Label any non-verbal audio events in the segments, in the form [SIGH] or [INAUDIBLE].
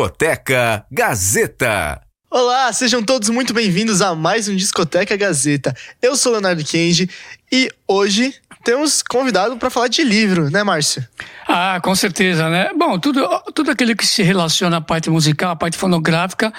Discoteca Gazeta. Olá, sejam todos muito bem-vindos a mais um Discoteca Gazeta. Eu sou Leonardo Kenji e hoje temos convidado para falar de livro, né, Márcio? Ah, com certeza, né? Bom, tudo, tudo aquilo que se relaciona à parte musical, à parte fonográfica,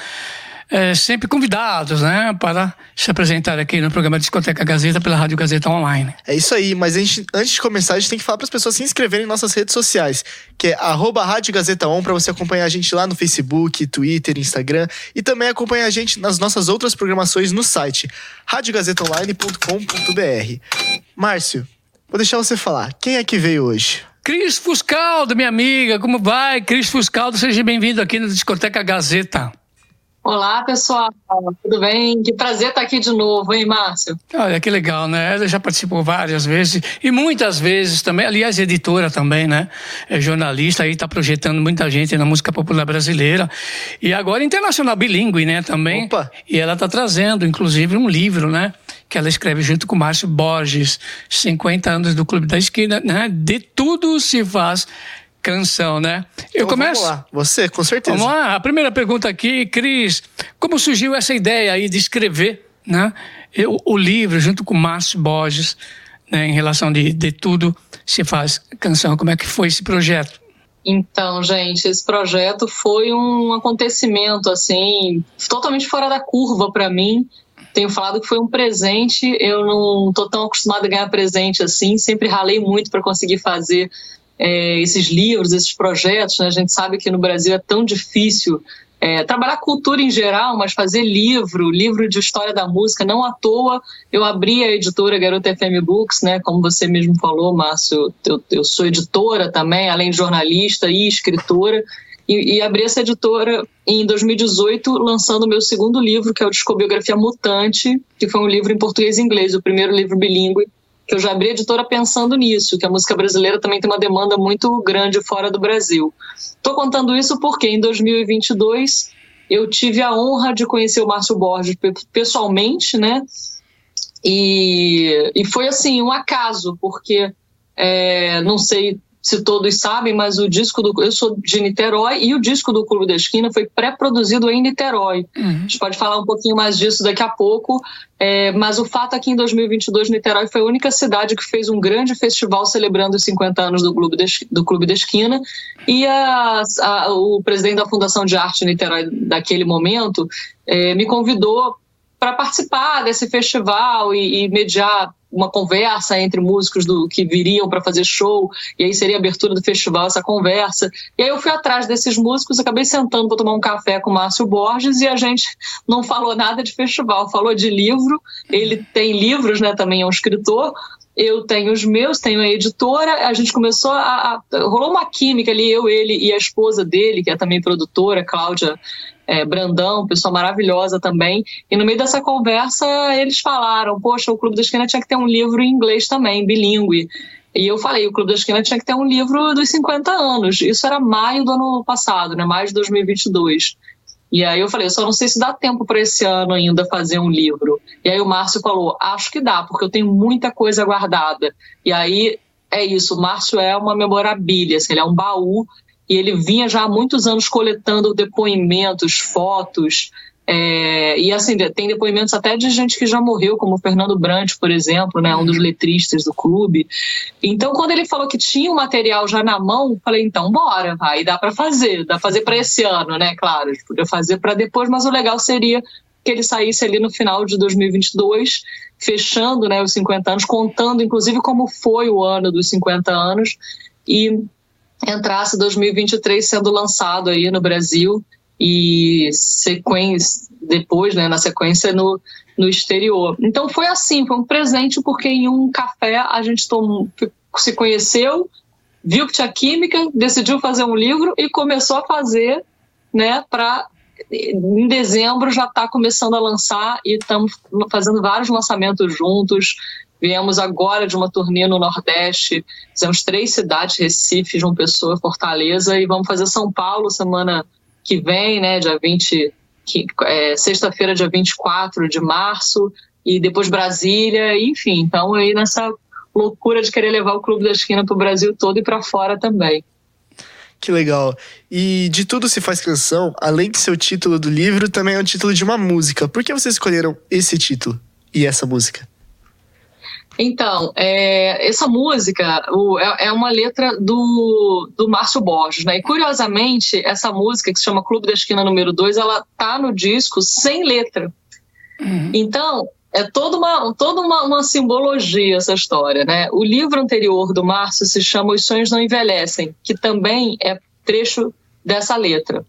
é, sempre convidados, né, para se apresentar aqui no programa Discoteca Gazeta pela Rádio Gazeta Online. É isso aí, mas gente, antes de começar, a gente tem que falar para as pessoas se inscreverem em nossas redes sociais, que é arroba Rádio Gazeta On, para você acompanhar a gente lá no Facebook, Twitter, Instagram e também acompanhar a gente nas nossas outras programações no site radiogazetaonline.com.br. Márcio, vou deixar você falar. Quem é que veio hoje? Cris Fuscaldo, minha amiga, como vai? Cris Fuscaldo, seja bem-vindo aqui no Discoteca Gazeta. Olá, pessoal, tudo bem? Que prazer estar aqui de novo, hein, Márcio? Olha, que legal, né? Ela já participou várias vezes e muitas vezes também, aliás, editora também, né? É jornalista aí, está projetando muita gente na música popular brasileira e agora internacional, bilíngue, né, também. Opa. E ela está trazendo, inclusive, um livro, né? Que ela escreve junto com Márcio Borges, 50 anos do Clube da Esquina, né? De tudo se faz canção, né? Então, Eu começo. Vamos lá, você, com certeza. Vamos lá, a primeira pergunta aqui, Cris, como surgiu essa ideia aí de escrever, né? Eu, o livro junto com Márcio Borges, né, em relação de, de tudo se faz canção. Como é que foi esse projeto? Então, gente, esse projeto foi um acontecimento assim totalmente fora da curva para mim. Tenho falado que foi um presente. Eu não tô tão acostumada a ganhar presente assim. Sempre ralei muito para conseguir fazer é, esses livros, esses projetos. Né? A gente sabe que no Brasil é tão difícil é, trabalhar cultura em geral, mas fazer livro, livro de história da música, não à toa. Eu abri a editora Garota FM Books, né? Como você mesmo falou, Márcio, eu, eu sou editora também, além de jornalista e escritora. E, e abri essa editora em 2018, lançando o meu segundo livro, que é o Discobiografia Mutante, que foi um livro em português e inglês, o primeiro livro bilíngue que eu já abri a editora pensando nisso, que a música brasileira também tem uma demanda muito grande fora do Brasil. Estou contando isso porque em 2022 eu tive a honra de conhecer o Márcio Borges pessoalmente, né? E, e foi assim, um acaso, porque é, não sei se todos sabem, mas o disco do. Eu sou de Niterói e o disco do Clube da Esquina foi pré-produzido em Niterói. Uhum. A gente pode falar um pouquinho mais disso daqui a pouco, é, mas o fato é que em 2022 Niterói foi a única cidade que fez um grande festival celebrando os 50 anos do Clube da, do Clube da Esquina e a, a, o presidente da Fundação de Arte Niterói daquele momento é, me convidou para participar desse festival e, e mediar uma conversa entre músicos do que viriam para fazer show, e aí seria a abertura do festival essa conversa. E aí eu fui atrás desses músicos, acabei sentando para tomar um café com o Márcio Borges e a gente não falou nada de festival, falou de livro. Ele tem livros, né, também é um escritor. Eu tenho os meus, tenho a editora. A gente começou a, a rolou uma química ali, eu, ele e a esposa dele, que é também produtora, Cláudia é, Brandão, pessoa maravilhosa também. E no meio dessa conversa, eles falaram: Poxa, o Clube da Esquina tinha que ter um livro em inglês também, bilíngue. E eu falei: o Clube da Esquina tinha que ter um livro dos 50 anos. Isso era maio do ano passado, né? maio de 2022. E aí eu falei, eu só não sei se dá tempo para esse ano ainda fazer um livro. E aí o Márcio falou, acho que dá, porque eu tenho muita coisa guardada. E aí é isso, o Márcio é uma memorabilia, assim, ele é um baú e ele vinha já há muitos anos coletando depoimentos, fotos, é, e assim, tem depoimentos até de gente que já morreu, como o Fernando Brant, por exemplo, né, um dos uhum. letristas do clube. Então, quando ele falou que tinha o material já na mão, falei, então bora, aí dá para fazer, dá para fazer para esse ano, né? Claro, a gente podia fazer para depois, mas o legal seria que ele saísse ali no final de 2022, fechando né, os 50 anos, contando inclusive como foi o ano dos 50 anos. E entrasse 2023 sendo lançado aí no Brasil e sequência depois, né, na sequência no, no exterior. Então foi assim, foi um presente porque em um café a gente tomou, se conheceu, viu que tinha química, decidiu fazer um livro e começou a fazer, né, para em dezembro já está começando a lançar e estamos fazendo vários lançamentos juntos, Viemos agora de uma turnê no Nordeste, fizemos três cidades, Recife, João Pessoa, Fortaleza, e vamos fazer São Paulo semana que vem, né, dia 20, é, sexta-feira, dia 24 de março, e depois Brasília, enfim, então aí nessa loucura de querer levar o Clube da Esquina para o Brasil todo e para fora também. Que legal. E de tudo se faz canção, além de ser o título do livro, também é o título de uma música. Por que vocês escolheram esse título e essa música? Então, é, essa música o, é, é, uma letra do, do Márcio Borges, né? E curiosamente, essa música que se chama Clube da Esquina número 2, ela tá no disco sem letra. Uhum. Então, é toda uma, toda uma, uma, simbologia essa história, né? O livro anterior do Márcio se chama Os Sonhos Não Envelhecem, que também é trecho dessa letra.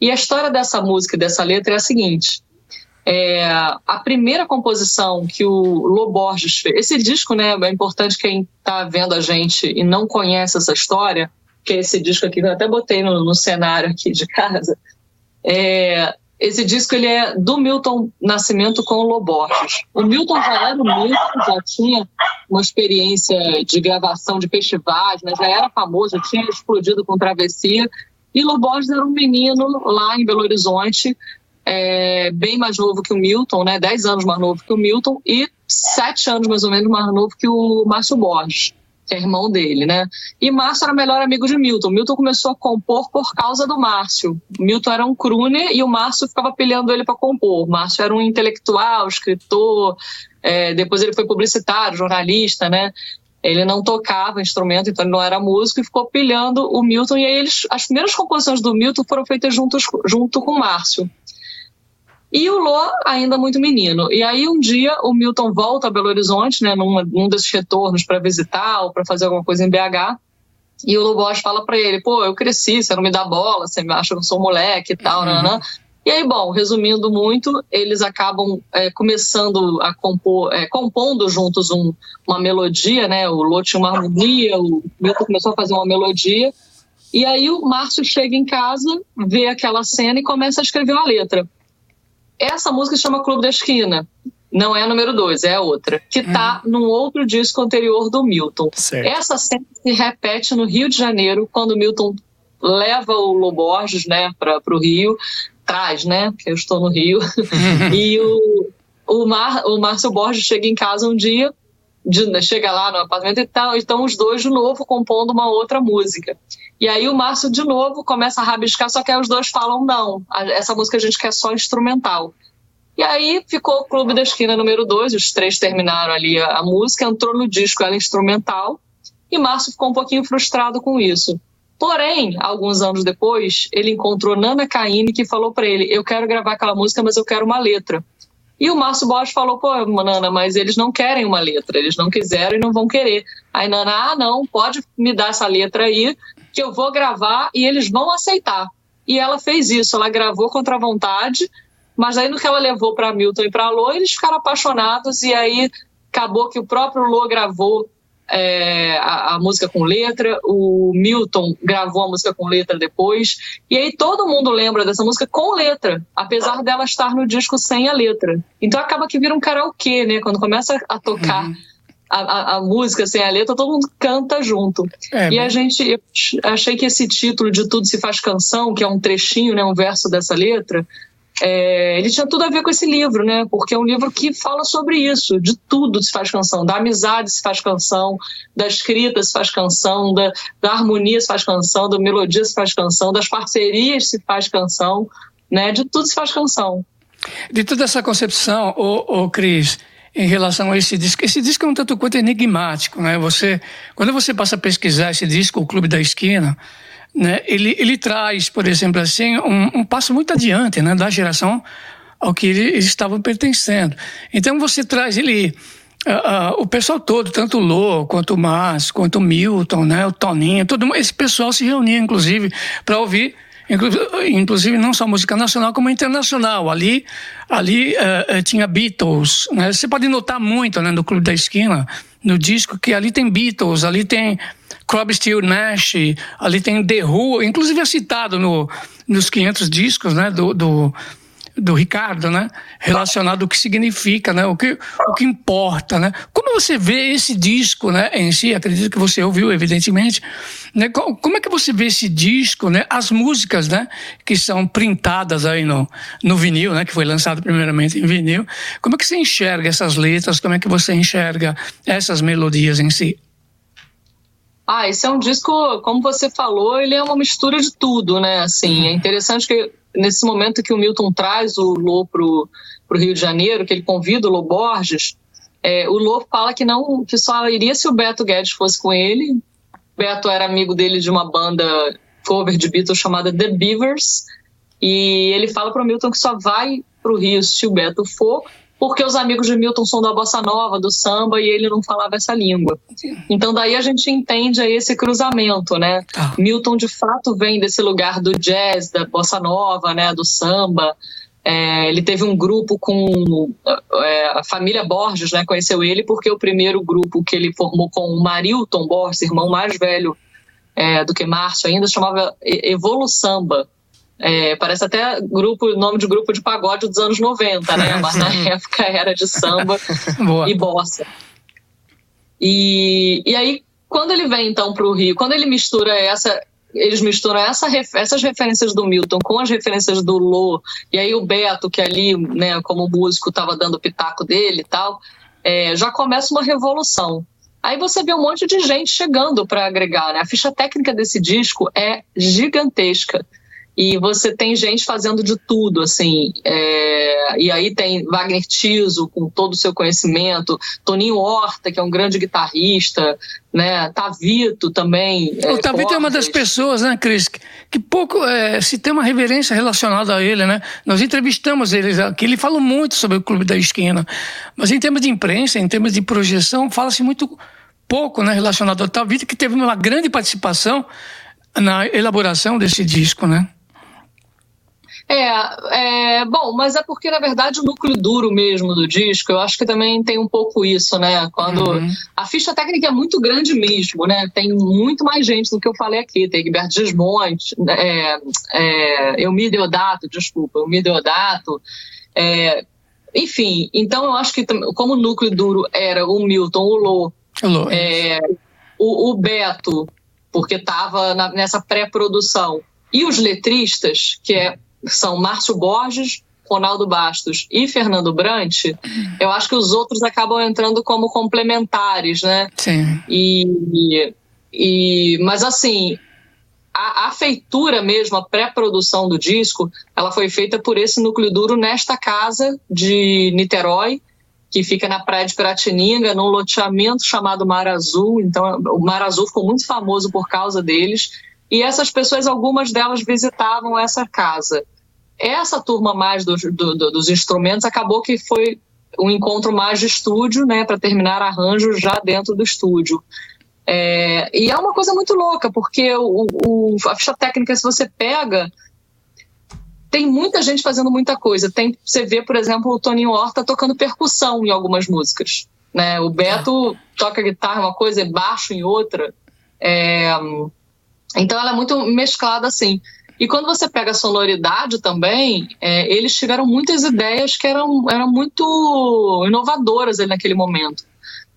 E a história dessa música e dessa letra é a seguinte: é, a primeira composição que o Loborges fez, esse disco, né, é importante quem está vendo a gente e não conhece essa história, que é esse disco aqui que eu até botei no, no cenário aqui de casa. É, esse disco ele é do Milton Nascimento com o Loborges. O Milton já era o Milton, já tinha uma experiência de gravação de festivais, né? já era famoso, já tinha explodido com Travessia. E Loborges era um menino lá em Belo Horizonte, é, bem mais novo que o Milton, né? 10 anos mais novo que o Milton, e 7 anos mais ou menos mais novo que o Márcio Borges que é irmão dele, né? E Márcio era melhor amigo de Milton. Milton começou a compor por causa do Márcio. Milton era um crooner e o Márcio ficava pilhando ele para compor. Márcio era um intelectual, escritor, é, depois ele foi publicitário, jornalista, né? Ele não tocava instrumento, então ele não era músico e ficou pilhando o Milton. E aí eles, as primeiras composições do Milton foram feitas juntos, junto com o Márcio. E o Lô ainda muito menino. E aí um dia o Milton volta a Belo Horizonte, né, num, num desses retornos para visitar ou para fazer alguma coisa em BH. E o Lobos fala para ele: pô, eu cresci, você não me dá bola, você me acha que eu sou moleque e tal, uhum. né? E aí, bom, resumindo muito, eles acabam é, começando a compor, é, compondo juntos um, uma melodia, né? O Lô tinha uma harmonia, o Milton começou a fazer uma melodia. E aí o Márcio chega em casa, vê aquela cena e começa a escrever uma letra. Essa música se chama Clube da Esquina. Não é a número dois, é a outra. Que está hum. num outro disco anterior do Milton. Certo. Essa cena se repete no Rio de Janeiro, quando Milton leva o Loborges né, para o Rio. Traz, né? Porque eu estou no Rio. [LAUGHS] e o, o, Mar, o Márcio Borges chega em casa um dia de, chega lá no apartamento e tal, estão os dois de novo compondo uma outra música. E aí o Márcio de novo começa a rabiscar, só que aí os dois falam não, essa música a gente quer só instrumental. E aí ficou o Clube da Esquina número 2, os três terminaram ali a, a, música, entrou no disco ela instrumental, e Márcio ficou um pouquinho frustrado com isso. Porém, alguns anos depois, ele encontrou Nana Caine que falou para ele: "Eu quero gravar aquela música, mas eu quero uma letra". E o Márcio Bosch falou, pô, Nana, mas eles não querem uma letra, eles não quiseram e não vão querer. Aí Nana, ah, não, pode me dar essa letra aí, que eu vou gravar e eles vão aceitar. E ela fez isso, ela gravou contra a vontade, mas aí no que ela levou para Milton e para Lô, eles ficaram apaixonados e aí acabou que o próprio Lô gravou é, a, a, música com letra, o Milton gravou a música com letra depois, e aí todo mundo lembra dessa música com letra, apesar dela estar no disco sem a letra. Então acaba que vira um karaokê, né? Quando começa a tocar. Uhum. A, a, a, música sem a letra, todo mundo canta junto. É, e a gente, eu achei que esse título de Tudo Se Faz Canção, que é um trechinho, né, um verso dessa letra, é, ele tinha tudo a ver com esse livro, né? Porque é um livro que fala sobre isso, de tudo se faz canção, da amizade se faz canção, da escrita se faz canção, da, da harmonia se faz canção, da melodia se faz canção, das parcerias se faz canção, né? De tudo se faz canção. De toda essa concepção, o, Cris, em relação a esse disco, esse disco é um tanto quanto enigmático, né? Você, quando você passa a pesquisar esse disco, o Clube da Esquina, né, ele, ele traz, por exemplo, assim, um, um passo muito adiante né, da geração ao que eles estavam pertencendo. Então você traz ele. Uh, uh, o pessoal todo, tanto o Lô, quanto o Márcio, quanto o Milton, né, o Toninho, todo esse pessoal se reunia, inclusive, para ouvir inclusive não só música nacional como internacional. Ali, ali uh, tinha Beatles. Né? Você pode notar muito né, no Clube da Esquina, no disco, que ali tem Beatles, ali tem Crosby, Still, Nash, ali tem The Who, inclusive é citado no, nos 500 discos né, do, do, do Ricardo, né, relacionado ao que significa, né, o que, o que importa. Né. Como você vê esse disco né, em si? Acredito que você ouviu, evidentemente. Né, como é que você vê esse disco, né, as músicas né, que são printadas aí no, no vinil, né, que foi lançado primeiramente em vinil? Como é que você enxerga essas letras? Como é que você enxerga essas melodias em si? Ah, esse é um disco, como você falou, ele é uma mistura de tudo, né? Assim, é interessante que nesse momento que o Milton traz o Lô pro, pro Rio de Janeiro, que ele convida o Lô Borges, é, o Lô fala que não, que só iria se o Beto Guedes fosse com ele. Beto era amigo dele de uma banda cover de Beatles chamada The Beavers, e ele fala pro Milton que só vai pro Rio se o Beto for, porque os amigos de Milton são da bossa nova, do samba, e ele não falava essa língua. Então daí a gente entende aí esse cruzamento, né? Ah. Milton de fato vem desse lugar do jazz, da bossa nova, né, do samba. É, ele teve um grupo com é, a família Borges, né? Conheceu ele porque o primeiro grupo que ele formou com o Marilton Borges, irmão mais velho é, do que Márcio ainda, chamava Evoluçamba. É, parece até grupo, nome de grupo de pagode dos anos 90, né? [LAUGHS] Mas na época era de samba [LAUGHS] e bossa. E, e aí, quando ele vem então para o Rio, quando ele mistura essa, eles misturam essa, essas referências do Milton com as referências do Lô, e aí o Beto, que ali, né, como músico, estava dando o pitaco dele e tal, é, já começa uma revolução. Aí você vê um monte de gente chegando para agregar, né? A ficha técnica desse disco é gigantesca e você tem gente fazendo de tudo, assim. É, e aí tem Wagner Tiso, com todo o seu conhecimento, Toninho Horta, que é um grande guitarrista, né? Tavito também. É, o Tavito é uma das pessoas, né, Cris, que pouco é, se tem uma reverência relacionada a ele, né? Nós entrevistamos ele aqui, ele fala muito sobre o Clube da Esquina, mas em termos de imprensa, em termos de projeção, fala-se muito pouco né, relacionado ao Tavito, que teve uma grande participação na elaboração desse disco, né? É, é, bom, mas é porque, na verdade, o núcleo duro mesmo do disco, eu acho que também tem um pouco isso, né? Quando uhum. a ficha técnica é muito grande mesmo, né? Tem muito mais gente do que eu falei aqui. Tem Gilberto Gismonte, é, é, Elmir Deodato, desculpa, Elmir Deodato. É, enfim, então eu acho que como o núcleo duro era o Milton, o Lô, é, o, o Beto, porque estava nessa pré-produção, e os letristas, que é são Márcio Borges, Ronaldo Bastos e Fernando Brant, eu acho que os outros acabam entrando como complementares, né? Sim. E, e mas assim, a, a feitura mesmo, a pré-produção do disco, ela foi feita por esse núcleo duro nesta casa de Niterói, que fica na praia de Piratininga, num loteamento chamado Mar Azul. Então, o Mar Azul ficou muito famoso por causa deles. E essas pessoas, algumas delas visitavam essa casa essa turma mais do, do, dos instrumentos acabou que foi um encontro mais de estúdio, né, para terminar arranjos já dentro do estúdio. É, e é uma coisa muito louca, porque o, o, a ficha técnica, se você pega, tem muita gente fazendo muita coisa. Tem, você vê, por exemplo, o Toninho Horta tocando percussão em algumas músicas. Né? O Beto ah. toca guitarra uma coisa e baixo em outra. É, então ela é muito mesclada assim. E quando você pega a sonoridade também, é, eles tiveram muitas ideias que eram, eram muito inovadoras ali naquele momento.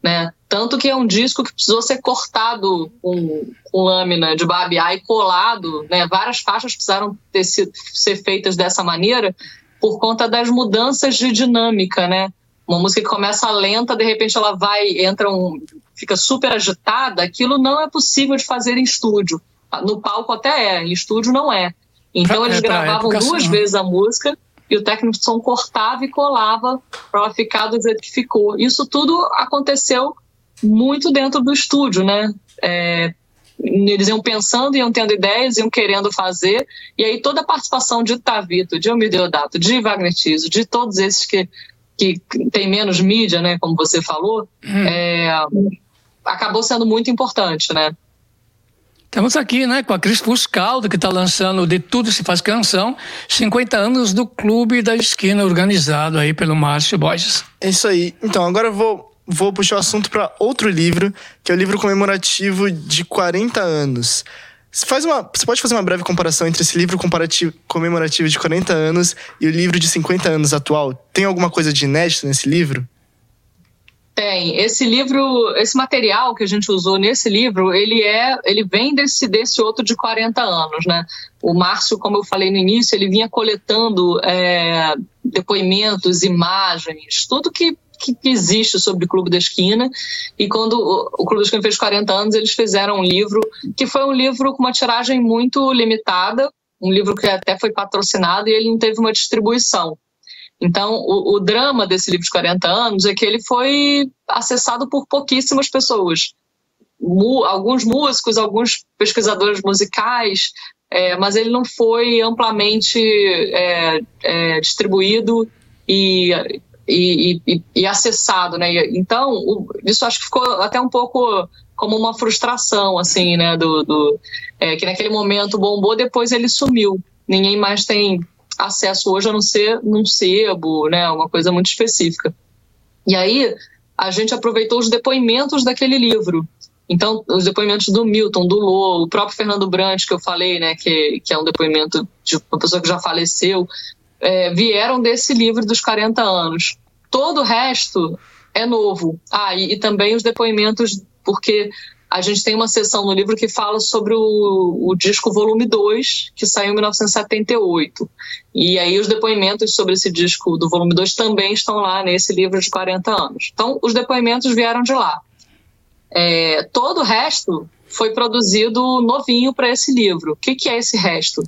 Né? Tanto que é um disco que precisou ser cortado com, com lâmina de babiá e colado, né? Várias faixas precisaram ter ser feitas dessa maneira por conta das mudanças de dinâmica, né? Uma música que começa lenta, de repente ela vai, entra um, fica super agitada, aquilo não é possível de fazer em estúdio. No palco até é, em estúdio não é. Então eles é, gravavam duas sim. vezes a música e o técnico de som cortava e colava para ela ficar do jeito que ficou. Isso tudo aconteceu muito dentro do estúdio, né? É, eles iam pensando, iam tendo ideias, iam querendo fazer, e aí toda a participação de Tavito, de Almir Deodato, de Wagner Tiso, de todos esses que, que tem menos mídia, né, como você falou, hum. é, acabou sendo muito importante, né? Estamos aqui, né, com a Cris Fuscaldo, que está lançando De Tudo Se Faz Canção, 50 anos do Clube da Esquina, organizado aí pelo Márcio Borges. É isso aí. Então, agora eu vou, vou puxar o assunto para outro livro, que é o livro comemorativo de 40 anos. Você, faz uma, você pode fazer uma breve comparação entre esse livro comemorativo de 40 anos e o livro de 50 anos atual? Tem alguma coisa de inédito nesse livro? Tem. Esse livro, esse material que a gente usou nesse livro, ele é, ele vem desse, desse outro de 40 anos, né? O Márcio, como eu falei no início, ele vinha coletando é, depoimentos, imagens, tudo que que, existe sobre o Clube da Esquina. E quando o, o Clube da Esquina fez 40 anos, eles fizeram um livro que foi um livro com uma tiragem muito limitada, um livro que até foi patrocinado e ele não teve uma distribuição. Então, o, o, drama desse livro de 40 anos é que ele foi acessado por pouquíssimas pessoas. Mu, alguns músicos, alguns pesquisadores musicais, é, mas ele não foi amplamente é, é, distribuído e, e, e, e, acessado, né? Então, o, isso acho que ficou até um pouco como uma frustração, assim, né? Do, do é, que naquele momento bombou, depois ele sumiu. Ninguém mais tem acesso hoje a não ser num sebo, né, uma coisa muito específica. E aí a gente aproveitou os depoimentos daquele livro. Então, os depoimentos do Milton, do Lô, o próprio Fernando Brandt, que eu falei, né, que, que é um depoimento de uma pessoa que já faleceu, é, vieram desse livro dos 40 anos. Todo o resto é novo. Ah, e, e também os depoimentos, porque a gente tem uma sessão no livro que fala sobre o, o, disco volume 2, que saiu em 1978. E aí os depoimentos sobre esse disco do volume 2 também estão lá nesse livro de 40 anos. Então, os depoimentos vieram de lá. É, todo o resto foi produzido novinho para esse livro. O que, que é esse resto?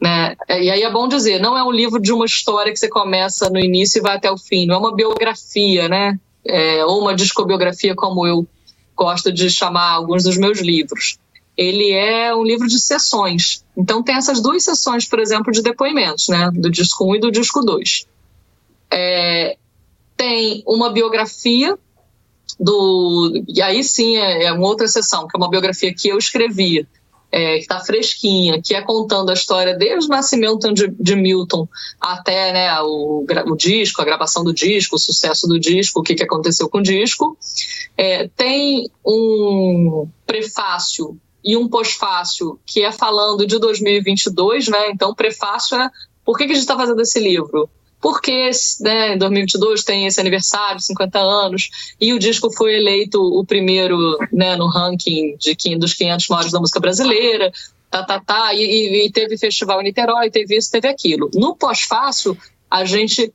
Né? E aí é bom dizer, não é um livro de uma história que você começa no início e vai até o fim, não é uma biografia, né? É, ou uma discobiografia como eu gosto de chamar alguns dos meus livros. Ele é um livro de sessões. Então tem essas duas sessões, por exemplo, de depoimentos, né? Do disco 1 e do disco 2. É, tem uma biografia do. E aí sim é, é uma outra sessão, que é uma biografia que eu escrevi é, que está fresquinha, que é contando a história desde o nascimento de, de Milton até né, o, o, disco, a gravação do disco, o sucesso do disco, o que, que aconteceu com o disco. É, tem um prefácio e um pós-fácio que é falando de 2022, né? Então, prefácio é por que, que a gente está fazendo esse livro? Porque né, em 2022 tem esse aniversário, 50 anos, e o disco foi eleito o primeiro né, no ranking de, dos 500 maiores da música brasileira, tá, tá, tá, e, e teve festival em Niterói, teve isso, teve aquilo. No pós-fácil, a gente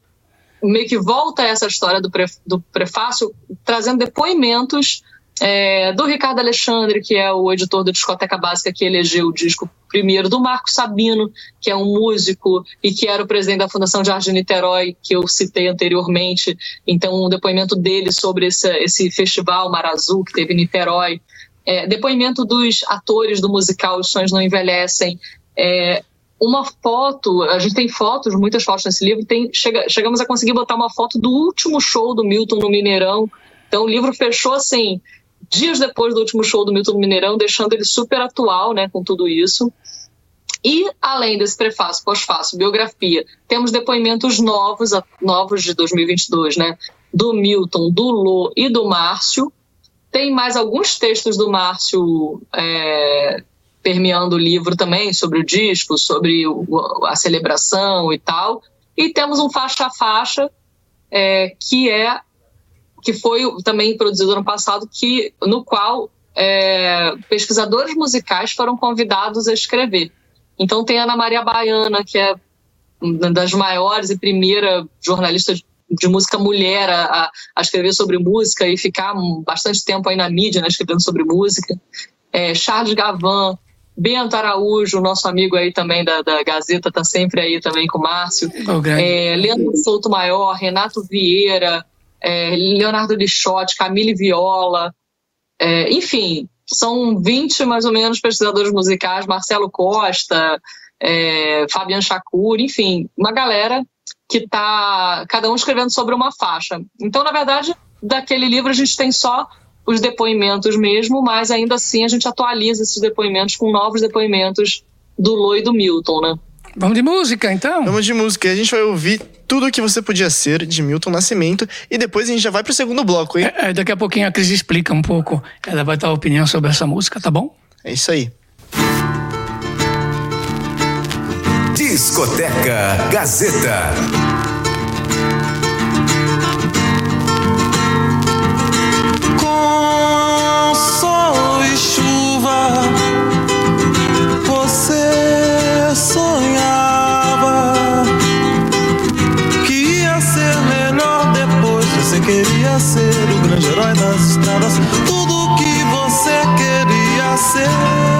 meio que volta a essa história do, pre, do prefácio, trazendo depoimentos é, do Ricardo Alexandre, que é o editor da Discoteca Básica que elegeu o disco primeiro, do Marco Sabino, que é um músico e que era o presidente da Fundação Jardim Niterói, que eu citei anteriormente. Então, um depoimento dele sobre esse, esse festival Mar Azul que teve em Niterói. É, depoimento dos atores do musical Os Sonhos Não Envelhecem. É, uma foto, a gente tem fotos, muitas fotos nesse livro, tem, chega, chegamos a conseguir botar uma foto do último show do Milton no Mineirão. Então o livro fechou assim, dias depois do último show do Milton Mineirão, deixando ele super atual, né, com tudo isso. E, além desse prefácio, pós-fácil, biografia, temos depoimentos novos, novos de 2022, né, do Milton, do Lô e do Márcio. Tem mais alguns textos do Márcio é, permeando o livro também, sobre o disco, sobre o, a celebração e tal. E temos um faixa a faixa, é, que é que foi também produzido ano passado, que, no qual é, pesquisadores musicais foram convidados a escrever. Então tem a Ana Maria Baiana, que é uma das maiores e primeira jornalista de música mulher a, a, escrever sobre música e ficar bastante tempo aí na mídia, né, escrevendo sobre música. É, Charles Gavan, Bento Araújo, nosso amigo aí também da, da Gazeta, está sempre aí também com o Márcio. Oh, é, Leandro Souto Maior, Renato Vieira, é, Leonardo Lixotti, Camille Viola, é, enfim, são 20 mais ou menos pesquisadores musicais, Marcelo Costa, é, Fabian Chacur, enfim, uma galera que está cada um escrevendo sobre uma faixa. Então, na verdade, daquele livro a gente tem só os depoimentos mesmo, mas ainda assim a gente atualiza esses depoimentos com novos depoimentos do Lô e do Milton, né? Vamos de música, então? Vamos de música. A gente vai ouvir Tudo o que Você Podia Ser, de Milton Nascimento. E depois a gente já vai pro segundo bloco, hein? É, é, daqui a pouquinho a Cris explica um pouco. Ela vai dar a opinião sobre essa música, tá bom? É isso aí. Discoteca Gazeta. ser o grande herói das estradas, tudo o que você queria ser.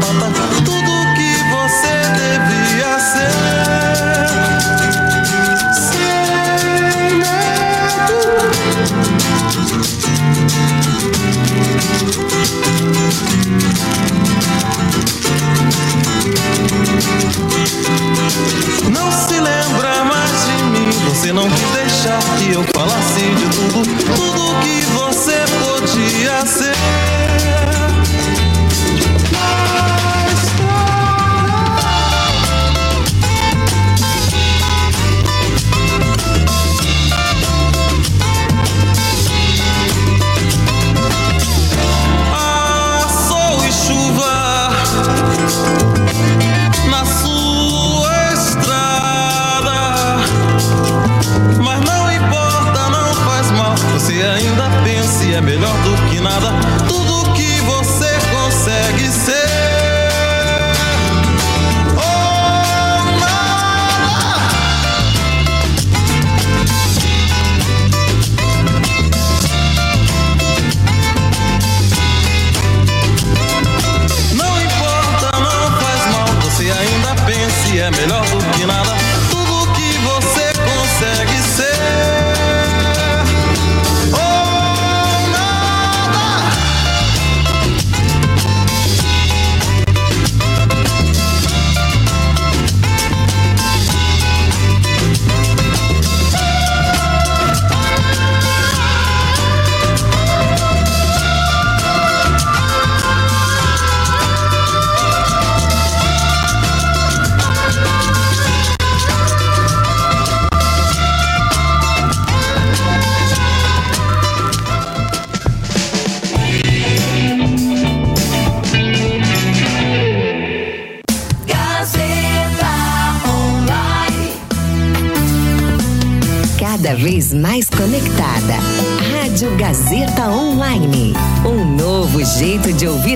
Zapata tudo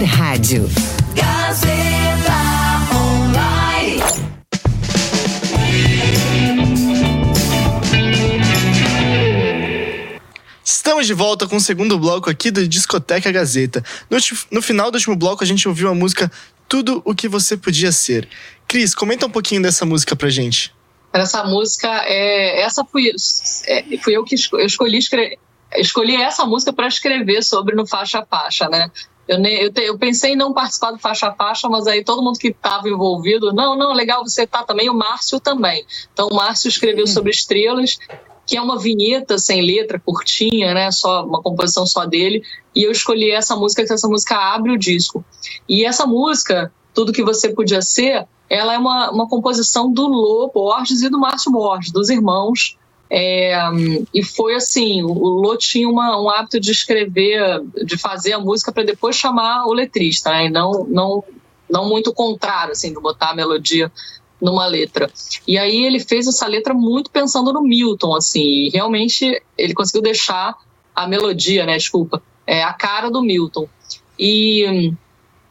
rádio. Gazeta Online. Estamos de volta com o segundo bloco aqui do Discoteca Gazeta. No, no final do último bloco, a gente ouviu a música Tudo o que Você Podia Ser. Cris, comenta um pouquinho dessa música pra gente. Essa música é. Essa fui, é, fui eu que eu escolhi escrever. Escolhi essa música para escrever sobre no Faixa Faixa, né? Eu, eu, te, eu, pensei em não participar do Faixa Faixa, mas aí todo mundo que estava envolvido, não, não, legal, você tá também, o Márcio também. Então o Márcio escreveu uhum. sobre estrelas, que é uma vinheta sem letra, curtinha, né? Só uma composição só dele. E eu escolhi essa música, que essa música abre o disco. E essa música, tudo que você podia ser, ela é uma, uma composição do Lô Borges e do Márcio Borges, dos irmãos. É, e foi assim, o Lô tinha uma, um hábito de escrever, de fazer a música para depois chamar o letrista, né? E não, não, não muito contrário, assim, de botar a melodia numa letra. E aí ele fez essa letra muito pensando no Milton, assim, e realmente ele conseguiu deixar a melodia, né, desculpa, é, a cara do Milton. E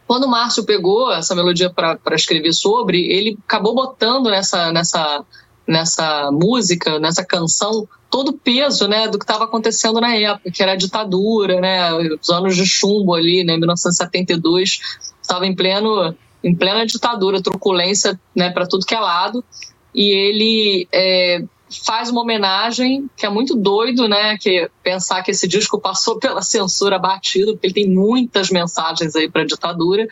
quando o Márcio pegou essa melodia para escrever sobre, ele acabou botando nessa, nessa, nessa música, nessa canção, todo o peso né, do que estava acontecendo na época, que era a ditadura, né, os anos de chumbo ali, né, 1972, estava em pleno em plena ditadura, truculência né, para tudo que é lado, e ele é, faz uma homenagem que é muito doido, né? Que pensar que esse disco passou [LAUGHS] pela censura batido, porque ele tem muitas mensagens aí para a ditadura.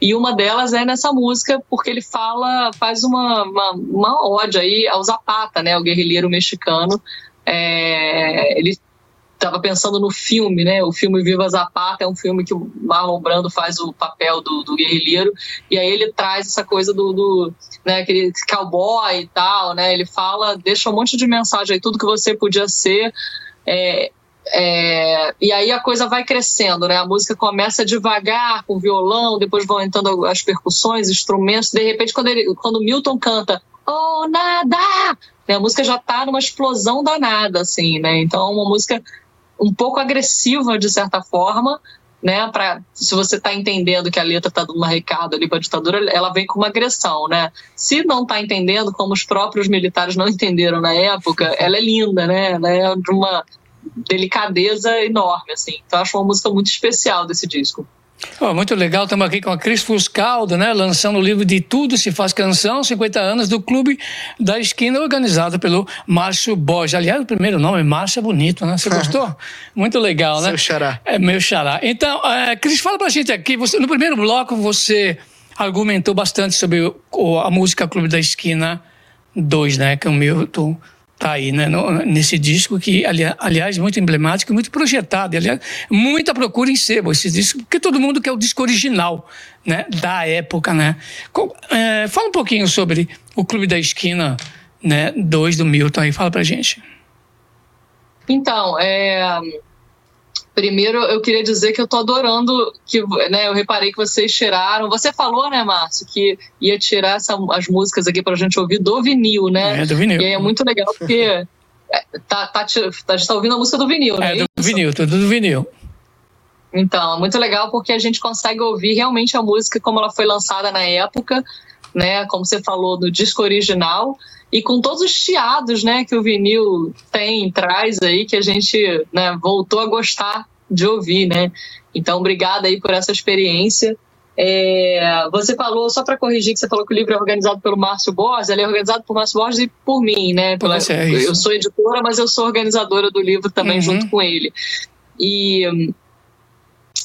E uma delas é nessa música, porque ele fala, faz uma, uma, uma ode aí ao Zapata, né? O guerrilheiro mexicano. É, ele estava pensando no filme, né? O filme Viva Zapata é um filme que o Marlon Brando faz o papel do, do guerrilheiro e aí ele traz essa coisa do, do né, aquele cowboy e tal, né? Ele fala, deixa um monte de mensagem aí, tudo que você podia ser. É, é, e aí a coisa vai crescendo, né? A música começa devagar, com violão, depois vão entrando as percussões, instrumentos. De repente, quando, ele, quando Milton canta Oh, nada! Né? A música já está numa explosão danada, assim, né? Então é uma música um pouco agressiva, de certa forma, né? Para se você está entendendo que a letra está dando um recado ali para a ditadura, ela vem com uma agressão, né? Se não está entendendo, como os próprios militares não [LAUGHS] entenderam na época, ela é linda, né? Ela é de uma delicadeza enorme, assim. Então acho uma música muito especial desse disco. Oh, muito legal, estamos aqui com a Cris Fuscaldo, né, lançando o livro De Tudo Se Faz Canção, 50 anos do Clube da Esquina, organizado pelo Márcio Borges. Aliás, o primeiro nome, Márcio, é bonito, né? Você [LAUGHS] gostou? muito legal, né? Seu xará. É meu xará. Então, é, Cris, fala pra gente aqui, você, no primeiro bloco você argumentou bastante sobre o, a música Clube da Esquina 2, né, que é o Milton tá aí, né, no, nesse disco que, ali, aliás, muito emblemático, muito projetado, aliás, muita procura em sebo esse disco, porque todo mundo quer o disco original, né, da época, né. É, fala um pouquinho sobre o Clube da Esquina, né, 2 do Milton aí, fala pra gente. Então, é, Primeiro, eu queria dizer que eu tô adorando que, né, eu reparei que vocês tiraram. Você falou, né, Márcio, que ia tirar essa, as músicas aqui pra gente ouvir do vinil, né? É, do vinil. E é muito legal porque é, tá, tá, tá, a gente tá ouvindo a música do vinil, né? É, do vinil, tudo do vinil. Então, é muito legal porque a gente consegue ouvir realmente a música como ela foi lançada na época, né? Como você falou, no disco original e com todos os chiados, né, que o vinil tem, traz aí, que a gente né, voltou a gostar de ouvir, né? Então, obrigada aí por essa experiência. É, você falou, só para corrigir, que você falou que o livro é organizado pelo Márcio Borges, ele é organizado por Márcio Borges e por mim, né? Pela, é eu sou editora, mas eu sou organizadora do livro também uhum. junto com ele. E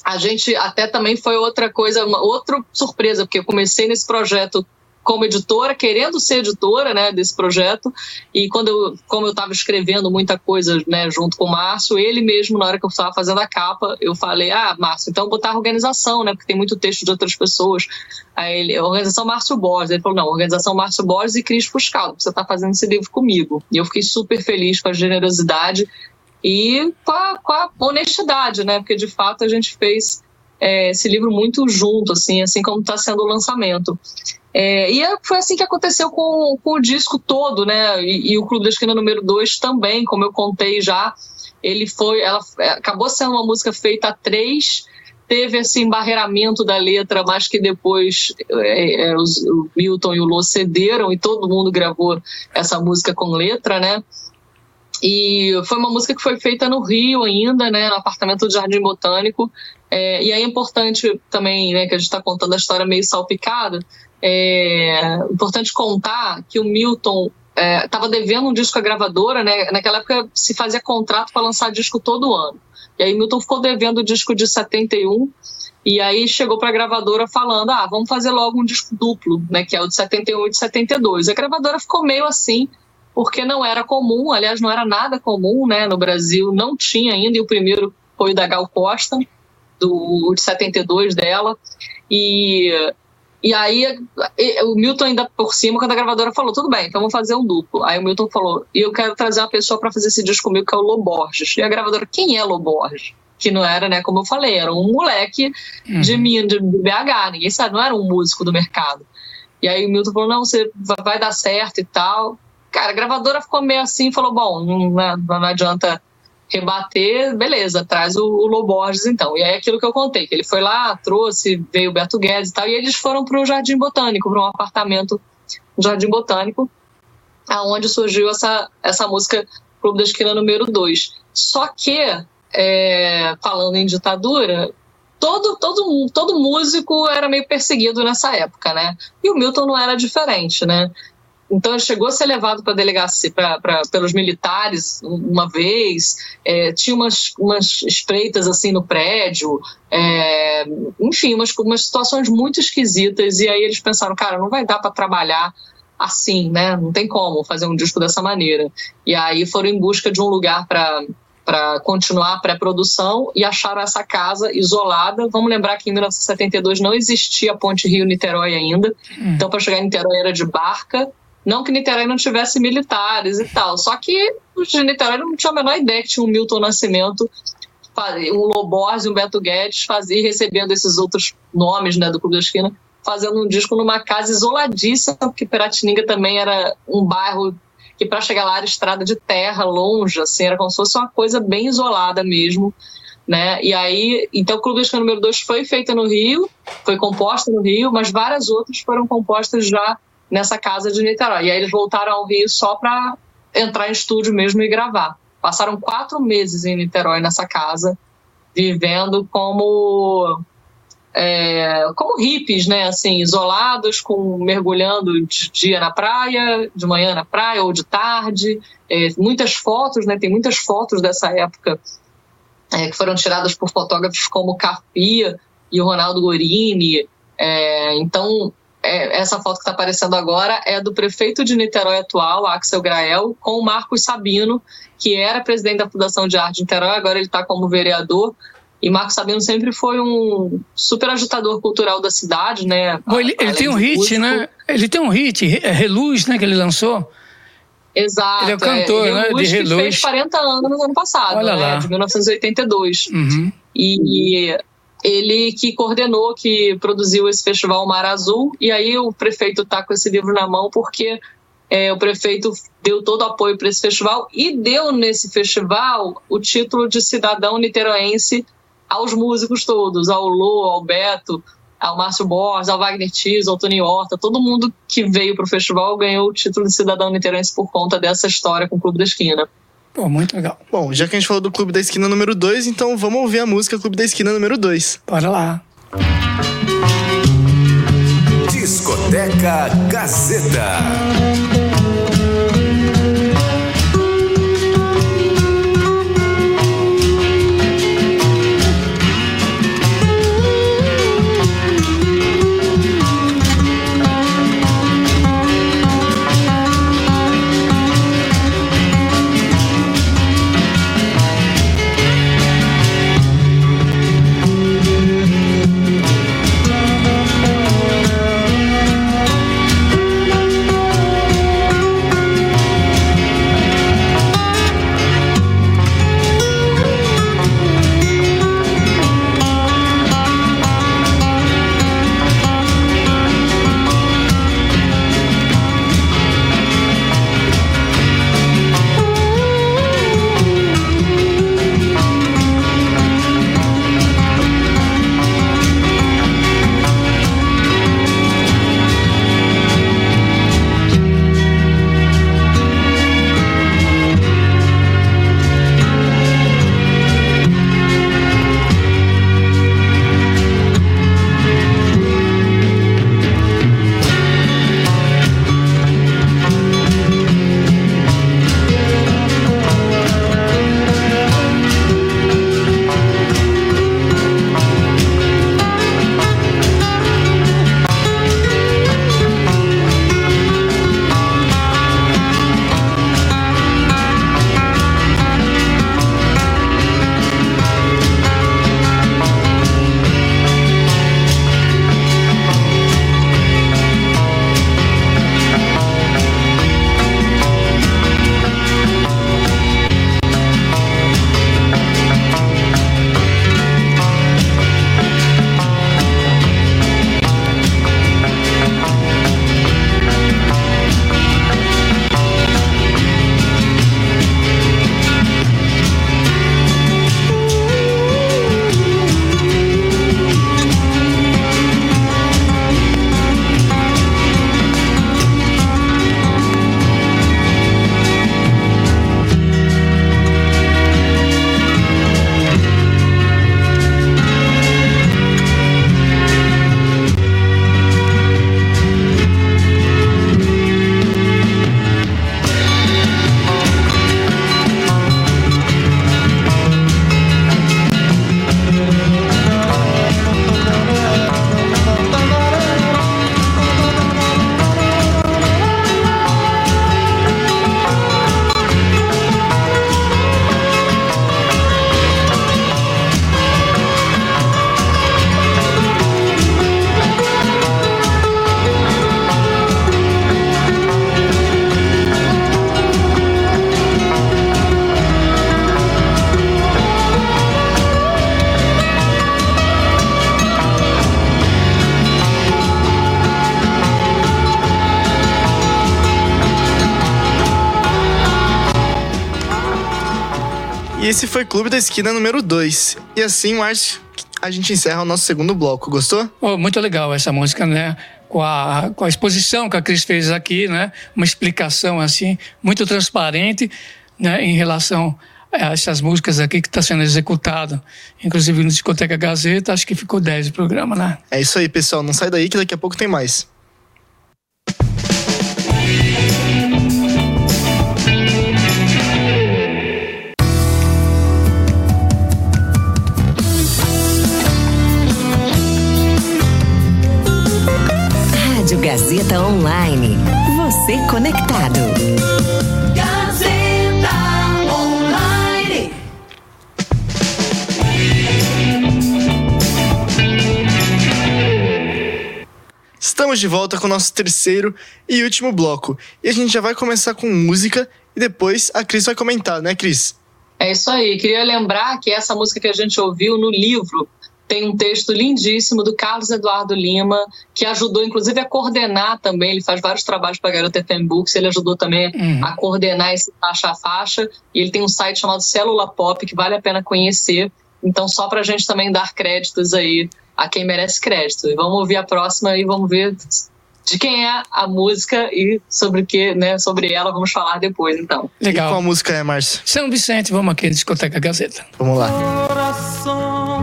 a gente até também foi outra coisa, uma, outra surpresa, porque eu comecei nesse projeto como editora, querendo ser editora né, desse projeto. E quando eu, como eu estava escrevendo muita coisa né, junto com o Márcio, ele mesmo, na hora que eu estava fazendo a capa, eu falei: Ah, Márcio, então botar organização, né? Porque tem muito texto de outras pessoas. Aí ele, organização Márcio Borges. Ele falou: Não, organização Márcio Borges e Cris Fuscado, você está fazendo esse livro comigo. E eu fiquei super feliz com a generosidade e com a, com a honestidade, né? Porque de fato a gente fez é, esse livro muito junto, assim, assim como está sendo o lançamento. É, e é, foi assim que aconteceu com, com o disco todo, né? E, e o Clube da Esquina número 2 também, como eu contei já. Ele foi, ela é, acabou sendo uma música feita a três, teve esse embarreiramento da letra, mas que depois é, é, os, o Milton e o Lô cederam e todo mundo gravou essa música com letra, né? E foi uma música que foi feita no Rio ainda, né, no apartamento do Jardim Botânico. É, e é importante também, né, que a gente está contando a história meio salpicada, é importante contar que o Milton estava é, devendo um disco à gravadora, né? Naquela época se fazia contrato para lançar disco todo ano. E aí Milton ficou devendo o disco de 71 e aí chegou para a gravadora falando: "Ah, vamos fazer logo um disco duplo, né, que é o de 71 e de 72". A gravadora ficou meio assim, porque não era comum, aliás, não era nada comum, né, no Brasil, não tinha ainda, e o primeiro foi o da Gal Costa, do de 72 dela. E e aí o Milton ainda por cima, quando a gravadora falou, tudo bem, então vamos fazer um duplo. Aí o Milton falou, e eu quero trazer uma pessoa para fazer esse disco comigo, que é o Loborges. E a gravadora, quem é Loborges? Que não era, né, como eu falei, era um moleque uhum. de mim, de BH, ninguém sabe, não era um músico do mercado. E aí o Milton falou, não, você vai dar certo e tal. Cara, a gravadora ficou meio assim, falou, bom, não, não adianta rebater, beleza, traz o, o Loborges então. E aí aquilo que eu contei, que ele foi lá, trouxe, veio o Beto Guedes e tal, e eles foram para o Jardim Botânico, para um apartamento no Jardim Botânico, aonde surgiu essa, essa música Clube da Esquina número 2. Só que, é, falando em ditadura, todo, todo, todo músico era meio perseguido nessa época, né? E o Milton não era diferente, né? Então ele chegou a ser levado para delegacia pra, pra, pelos militares uma vez, é, tinha umas, umas espreitas assim no prédio, é, enfim, umas, umas situações muito esquisitas. E aí eles pensaram, cara, não vai dar para trabalhar assim, né? Não tem como fazer um disco dessa maneira. E aí foram em busca de um lugar para para continuar a pré-produção e acharam essa casa isolada. Vamos lembrar que em 1972 não existia a ponte Rio-Niterói ainda, então para chegar em Niterói era de barca não que Niterói não tivesse militares e tal, só que os de Niterói não tinham a menor ideia que tinha um Milton Nascimento, um Loborges, um Beto Guedes, fazia, recebendo esses outros nomes né, do Clube da Esquina, fazendo um disco numa casa isoladíssima, porque Piratininga também era um bairro que para chegar lá era estrada de terra, longe, assim, era como se fosse uma coisa bem isolada mesmo. Né? E aí, então o Clube da Esquina número 2 foi feita no Rio, foi composta no Rio, mas várias outras foram compostas já nessa casa de Niterói. E aí eles voltaram ao Rio só para entrar em estúdio mesmo e gravar. Passaram quatro meses em Niterói nessa casa, vivendo como é, como hippies, né? Assim, isolados, com mergulhando de dia na praia, de manhã na praia ou de tarde. É, muitas fotos, né? Tem muitas fotos dessa época é, que foram tiradas por fotógrafos como Carpia e o Ronaldo Gorini. É, então, é, essa foto que está aparecendo agora é do prefeito de Niterói atual, Axel Grael, com o Marcos Sabino, que era presidente da Fundação de Arte de Niterói, agora ele está como vereador. E Marcos Sabino sempre foi um super agitador cultural da cidade, né? Bom, ele, ele tem um hit, músico. né? Ele tem um hit, é Reluz, né? Que ele lançou. Exato. Ele é o cantor, é, né? De Reluz. fez 40 anos no ano passado, Olha né? Lá. De 1982. Uhum. E ele que coordenou, que produziu esse festival Mar Azul, e aí o prefeito está com esse livro na mão porque é, o prefeito deu todo o apoio para esse festival e deu nesse festival o título de cidadão niteroense aos músicos todos, ao Lô, ao Beto, ao Márcio Borges, ao Wagner Tiso, ao Tony Horta, todo mundo que veio para o festival ganhou o título de cidadão niteroense por conta dessa história com o Clube da Esquina. Pô, muito legal. Bom, já que a gente falou do Clube da Esquina número 2, então vamos ouvir a música Clube da Esquina número 2. Bora lá. Discoteca Gazeta. Esse foi Clube da Esquina número 2. E assim, Márcio, a gente encerra o nosso segundo bloco. Gostou? Oh, muito legal essa música, né? Com a, com a exposição que a Cris fez aqui, né? Uma explicação assim, muito transparente, né? Em relação a essas músicas aqui que está sendo executado. Inclusive no Discoteca Gazeta, acho que ficou 10 o programa, né? É isso aí, pessoal. Não sai daí que daqui a pouco tem mais. Rádio Gazeta Online. Você conectado. Gazeta Online. Estamos de volta com o nosso terceiro e último bloco. E a gente já vai começar com música e depois a Cris vai comentar, né, Cris? É isso aí. Queria lembrar que essa música que a gente ouviu no livro tem um texto lindíssimo do Carlos Eduardo Lima, que ajudou inclusive a coordenar também. Ele faz vários trabalhos para a Garota FM Books, ele ajudou também Uhum. a coordenar esse faixa a faixa. E ele tem um site chamado Célula Pop, que vale a pena conhecer. Então, só para a gente também dar créditos aí a quem merece crédito. E vamos ouvir a próxima e vamos ver de quem é a música e sobre que, né, sobre ela vamos falar depois, então. E qual Legal. música é, Márcio? São Vicente, vamos aqui, Discoteca Gazeta. Vamos lá. Coração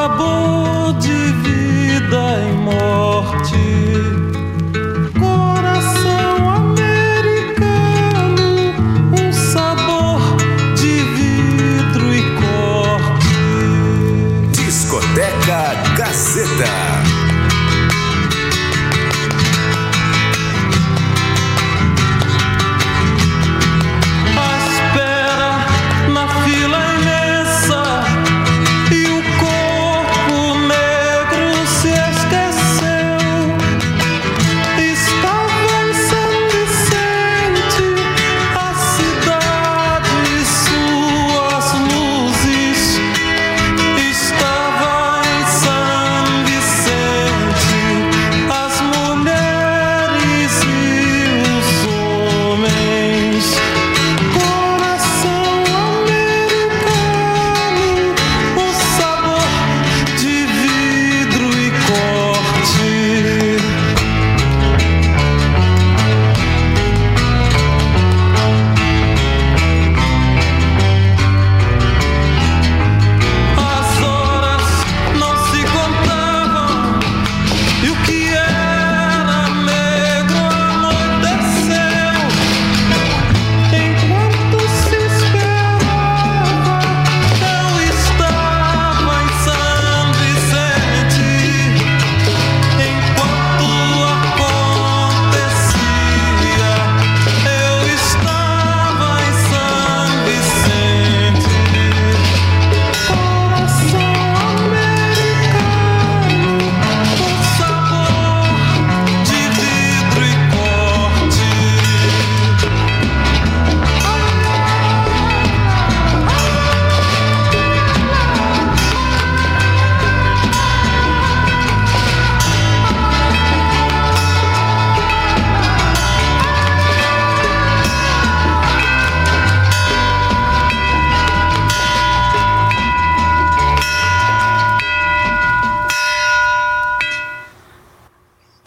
Um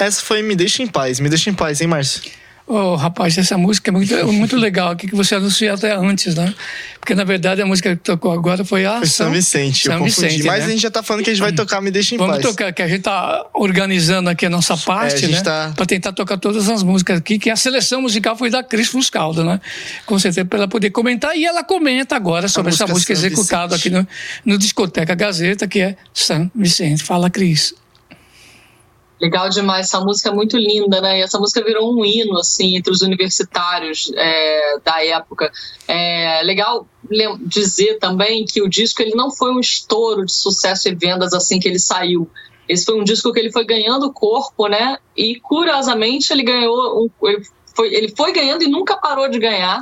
Essa foi Me Deixa em Paz. Me Deixa em Paz, hein, Márcio? Ô, rapaz, essa música é muito, muito legal aqui, que você anunciou até antes, né? Porque, na verdade, a música que tocou agora foi a Foi São Vicente, eu São confundi. Vicente, Mas né? a gente já tá falando que a gente vai tocar Me Deixa em Vamos Paz. tocar, que a gente tá organizando aqui a nossa parte, É, a né? tá- Pra tentar tocar todas as músicas aqui, que a seleção musical foi da Cris Fuscaldo, né? Com certeza, pra ela poder comentar. E ela comenta agora sobre essa música música São executada aqui no, no Discoteca Gazeta, que é São Vicente. Fala, Cris. Legal demais, essa música é muito linda, né? E essa música virou um hino, assim, entre os universitários é, da época. É legal dizer também que o disco ele não foi um estouro de sucesso e vendas assim que ele saiu. Esse foi um disco que ele foi ganhando corpo, né? E curiosamente ele ganhou, um, ele, foi, ele foi ganhando e nunca parou de ganhar.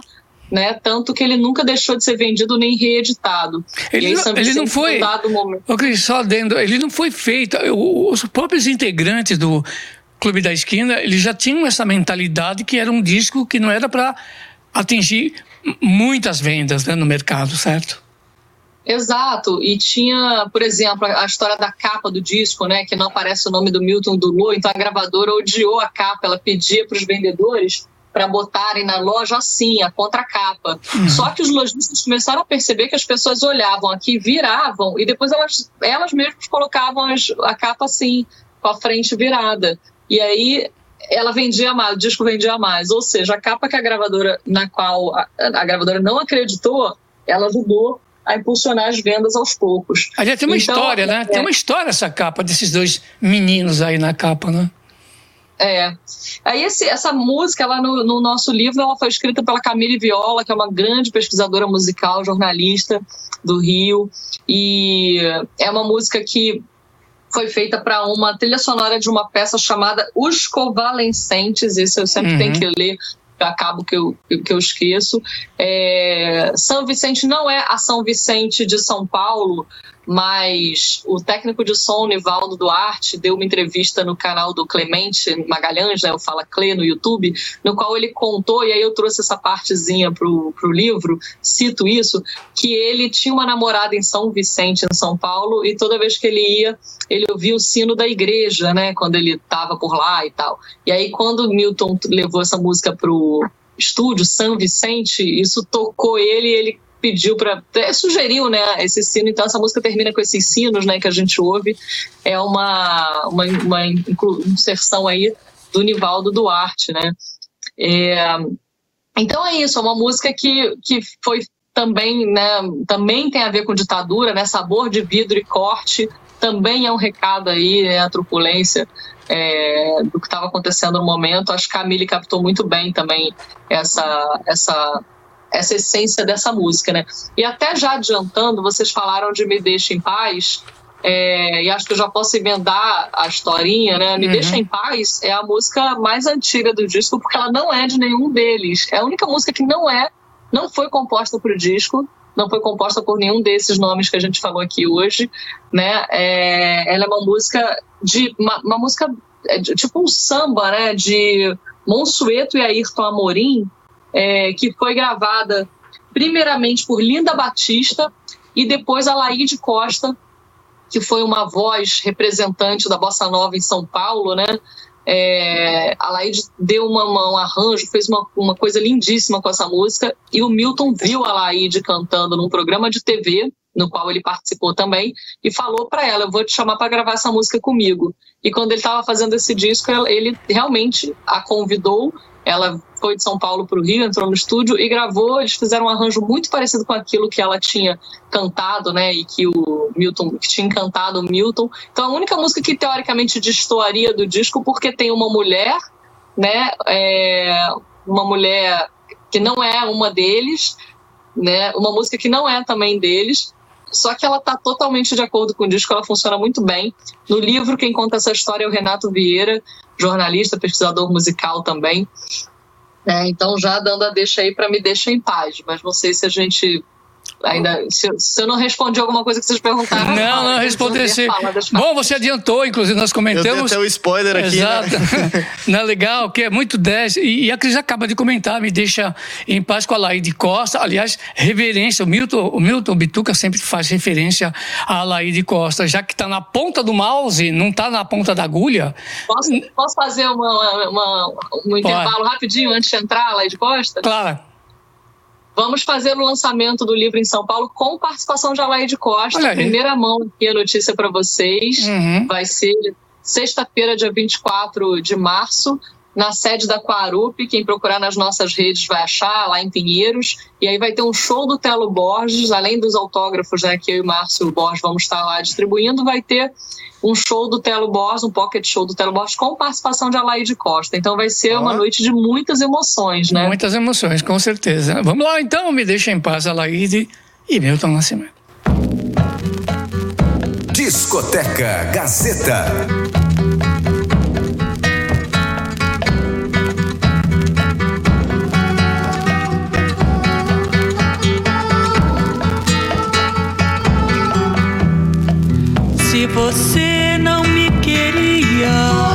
Né? Tanto que ele nunca deixou de ser vendido nem reeditado. Ele, aí, não, ele não foi. Cris, só dentro, ele não foi feito. Os próprios integrantes do Clube da Esquina, eles já tinham essa mentalidade que era um disco que não era para atingir muitas vendas né, no mercado, certo? Exato, e tinha, por exemplo, a história da capa do disco, né, que não aparece o nome do Milton Dulô, então a gravadora odiou a capa, ela pedia para os vendedores para botarem na loja assim, a contracapa. Uhum. Só que os lojistas começaram a perceber que as pessoas olhavam aqui, viravam, e depois elas, elas mesmas colocavam as, a capa assim, com a frente virada. E aí ela vendia mais, o disco vendia mais. Ou seja, a capa que a gravadora, na qual a, a gravadora não acreditou, ela ajudou a impulsionar as vendas aos poucos. Aliás, tem uma então, história, né? É... Tem uma história essa capa desses dois meninos aí na capa, né? É. Aí esse, essa música, ela no, no, nosso livro, ela foi escrita pela Camille Viola, que é uma grande pesquisadora musical, jornalista do Rio, e é uma música que foi feita para uma trilha sonora de uma peça chamada Os Covalescentes, isso eu sempre uhum. tenho que ler acabo que eu, que eu esqueço. É, São Vicente não é a São Vicente de São Paulo, mas o técnico de som, Nivaldo Duarte, deu uma entrevista no canal do Clemente Magalhães, né, o Fala Cle no YouTube, no qual ele contou, e aí eu trouxe essa partezinha pro, pro livro, cito isso, que ele tinha uma namorada em São Vicente, em São Paulo, e toda vez que ele ia, ele ouvia o sino da igreja, né, quando ele estava por lá e tal. E aí quando Milton levou essa música pro estúdio São Vicente, isso tocou ele, ele pediu para sugeriu né esse sino. Então essa música termina com esses sinos né que a gente ouve. É uma uma, uma inserção aí do Nivaldo Duarte né. É, então é isso. É uma música que que foi também né também tem a ver com ditadura né sabor de vidro e corte também é um recado aí né, a truculência é, do que estava acontecendo no momento. Acho que a Camille captou muito bem também essa, essa essa essência dessa música, né? E até já adiantando, vocês falaram de Me Deixa em Paz, é, e acho que eu já posso emendar a historinha, né? Me uhum. Deixa em Paz é a música mais antiga do disco, porque ela não é de nenhum deles. É a única música que não é, não foi composta para o disco, não foi composta por nenhum desses nomes que a gente falou aqui hoje, né? É, ela é uma música de uma, uma música é, de, tipo um samba, né? De Monsueto e Ayrton Amorim, é, que foi gravada primeiramente por Linda Batista e depois a Laíde Costa, que foi uma voz representante da Bossa Nova em São Paulo, né? É, a Laíde deu uma, uma, um arranjo, fez uma, uma coisa lindíssima com essa música e o Milton viu a Laíde cantando num programa de TV no qual ele participou também, e falou para ela: Eu vou te chamar para gravar essa música comigo. E quando ele estava fazendo esse disco, ele realmente a convidou ela foi de São Paulo para o Rio, entrou no estúdio e gravou. Eles fizeram um arranjo muito parecido com aquilo que ela tinha cantado, né? E que o Milton, que tinha encantado o Milton. Então, a única música que teoricamente destoaria do disco, porque tem uma mulher, né? É, uma mulher que não é uma deles, né? Uma música que não é também deles. Só que ela está totalmente de acordo com o disco, ela funciona muito bem. No livro, quem conta essa história é o Renato Vieira, jornalista, pesquisador musical também. É, então, já dando a deixa aí para me deixar em paz, mas não sei se a gente Ainda, se, se, eu não respondi alguma coisa que vocês perguntaram. Não, não, respondi sim. Bom, você adiantou, inclusive, nós comentamos. Eu até o spoiler aqui. Né? Exato. Né? [LAUGHS] não é legal, que é muito 10. E, e, a Cris acaba de comentar, me deixa em paz com a Laíde Costa. Aliás, reverência. O Milton, o Milton Bituca sempre faz referência a Laíde Costa, já que está na ponta do mouse, não está na ponta da agulha. Posso, posso fazer uma, uma, um intervalo rapidinho antes de entrar, Laíde Costa? Claro. Vamos fazer o lançamento do livro em São Paulo com participação de Alaide Costa. Primeira mão aqui a notícia para vocês. Uhum. Vai ser sexta-feira, dia 24 de março, na sede da Quarup. Quem procurar nas nossas redes vai achar, lá em Pinheiros. E aí vai ter um show do Telo Borges, além dos autógrafos né, que eu e Márcio Borges vamos estar lá distribuindo, vai ter um show do Telo Borges, um pocket show do Telo Borges, com participação de Alaide Costa. Então vai ser uma noite de muitas emoções, né? Muitas emoções, com certeza. Vamos lá então, me deixa em paz, Alaide e Milton Nascimento. Discoteca Gazeta. Se você queria,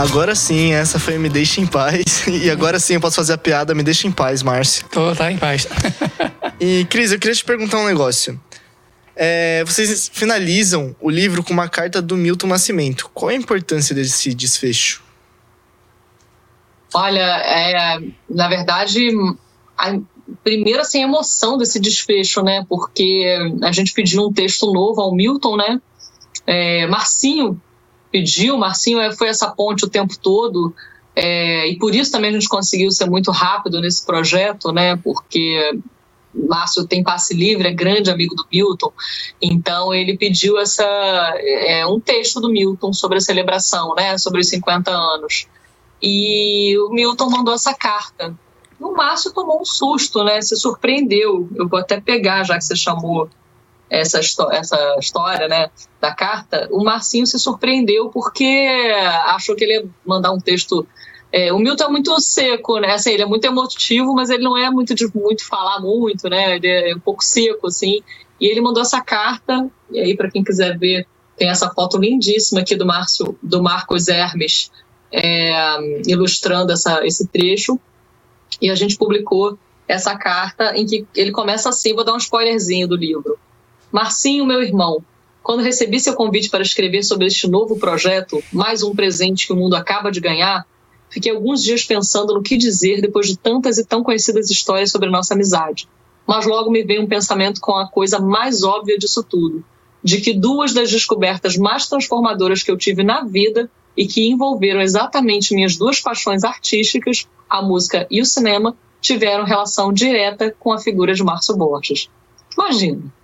Agora sim, essa foi Me Deixa em Paz. [LAUGHS] E agora sim eu posso fazer a piada Me Deixa em Paz, Márcio. Tô, tá em paz. [LAUGHS] E, Cris, eu queria te perguntar um negócio. É, vocês finalizam o livro com uma carta do Milton Nascimento. Qual a importância desse desfecho? Olha, é, na verdade, a, primeiro assim, a emoção desse desfecho, né? Porque a gente pediu um texto novo ao Milton, né? É, Marcinho pediu, Marcinho é, foi essa ponte o tempo todo, é, e por isso também a gente conseguiu ser muito rápido nesse projeto, né? Porque Márcio tem passe livre, é grande amigo do Milton, então ele pediu essa é, um texto do Milton sobre a celebração, né? Sobre os 50 anos. E o Milton mandou essa carta. O Márcio tomou um susto, né? Se surpreendeu. Eu vou até pegar, já que você chamou essa, essa história, né? Da carta. O Marcinho se surpreendeu porque achou que ele ia mandar um texto. É, o Milton é muito seco, né? Assim, ele é muito emotivo, mas ele não é muito de muito falar muito, né? Ele é um pouco seco, assim. E ele mandou essa carta. E aí, para quem quiser ver, tem essa foto lindíssima aqui do Márcio, do Marcos Hermes, é, ilustrando essa, esse trecho. E a gente publicou essa carta em que ele começa assim, vou dar um spoilerzinho do livro. Marcinho, meu irmão, quando recebi seu convite para escrever sobre este novo projeto, mais um presente que o mundo acaba de ganhar, fiquei alguns dias pensando no que dizer depois de tantas e tão conhecidas histórias sobre nossa amizade. Mas logo me veio um pensamento com a coisa mais óbvia disso tudo, de que duas das descobertas mais transformadoras que eu tive na vida e que envolveram exatamente minhas duas paixões artísticas, a música e o cinema, tiveram relação direta com a figura de Márcio Borges. Imagina.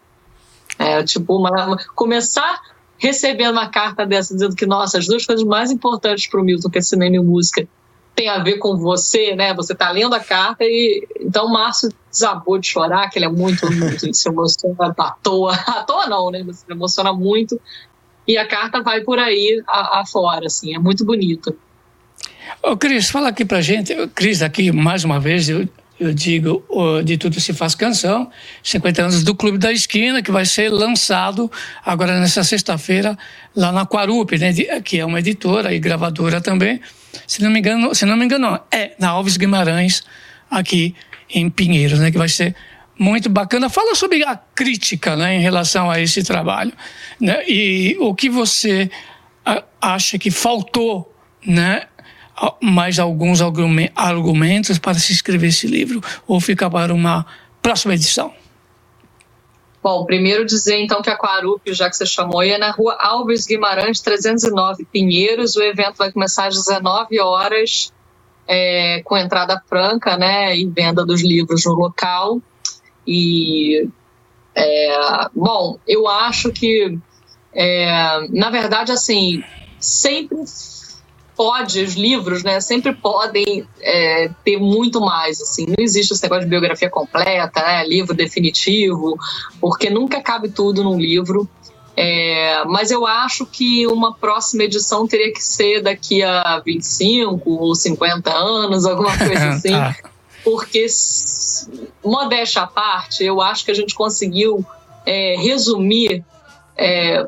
É, tipo, uma, começar recebendo uma carta dessa dizendo que, nossa, as duas coisas mais importantes para o Milton, que é cinema e música, tem a ver com você, né? Você tá lendo a carta e então o Márcio desabou de chorar, que ele é muito, muito se emociona à toa, [LAUGHS] à toa não, né? Mas se emociona muito. e a carta vai por aí afora, assim, é muito bonito. Ô, Cris, fala aqui pra gente. Cris, aqui mais uma vez, eu, eu digo, de tudo se faz canção, 50 anos do Clube da Esquina, que vai ser lançado agora nessa sexta-feira lá na Quarup, né, que é uma editora e gravadora também. Se não me engano, se não me engano, é na Alves Guimarães, aqui em Pinheiros, né, que vai ser muito bacana. Fala sobre a crítica né, em relação a esse trabalho. Né, e o que você acha que faltou né, mais alguns argumentos para se escrever esse livro ou fica para uma próxima edição? Bom, primeiro dizer então que a Quarup, já que você chamou, é na rua Alves Guimarães 309, Pinheiros. O evento vai começar às 19 horas, é, com entrada franca, né, e venda dos livros no local. E, é, bom, eu acho que, é, na verdade, assim, sempre pode, os livros, né, sempre podem é, ter muito mais, assim, não existe esse negócio de biografia completa, né, livro definitivo, porque nunca cabe tudo num livro, é, mas eu acho que uma próxima edição teria que ser daqui a 25 ou 50 anos, alguma [LAUGHS] coisa assim, tá. porque, modéstia à parte, eu acho que a gente conseguiu é, resumir é,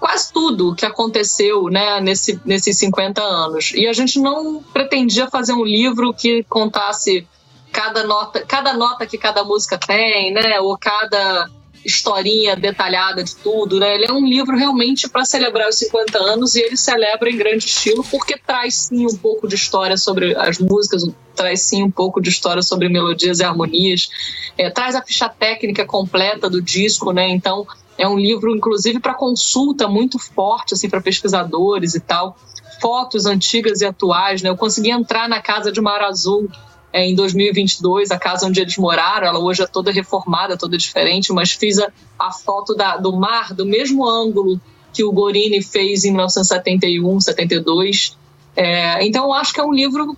quase tudo que aconteceu né, nesse, nesses 50 anos. E a gente não pretendia fazer um livro que contasse cada nota, cada nota que cada música tem, né, ou cada historinha detalhada de tudo, né? Ele é um livro realmente para celebrar os 50 anos e ele celebra em grande estilo porque traz sim um pouco de história sobre as músicas, traz sim um pouco de história sobre melodias e harmonias, é, traz a ficha técnica completa do disco, né? Então é um livro, inclusive, para consulta muito forte, assim, para pesquisadores e tal. Fotos antigas e atuais, né? Eu consegui entrar na casa de Mar Azul é, em 2022, a casa onde eles moraram. Ela hoje é toda reformada, toda diferente, mas fiz a, a foto da, do mar do mesmo ângulo que o Gorini fez em 1971, 72. É, então, eu acho que é um livro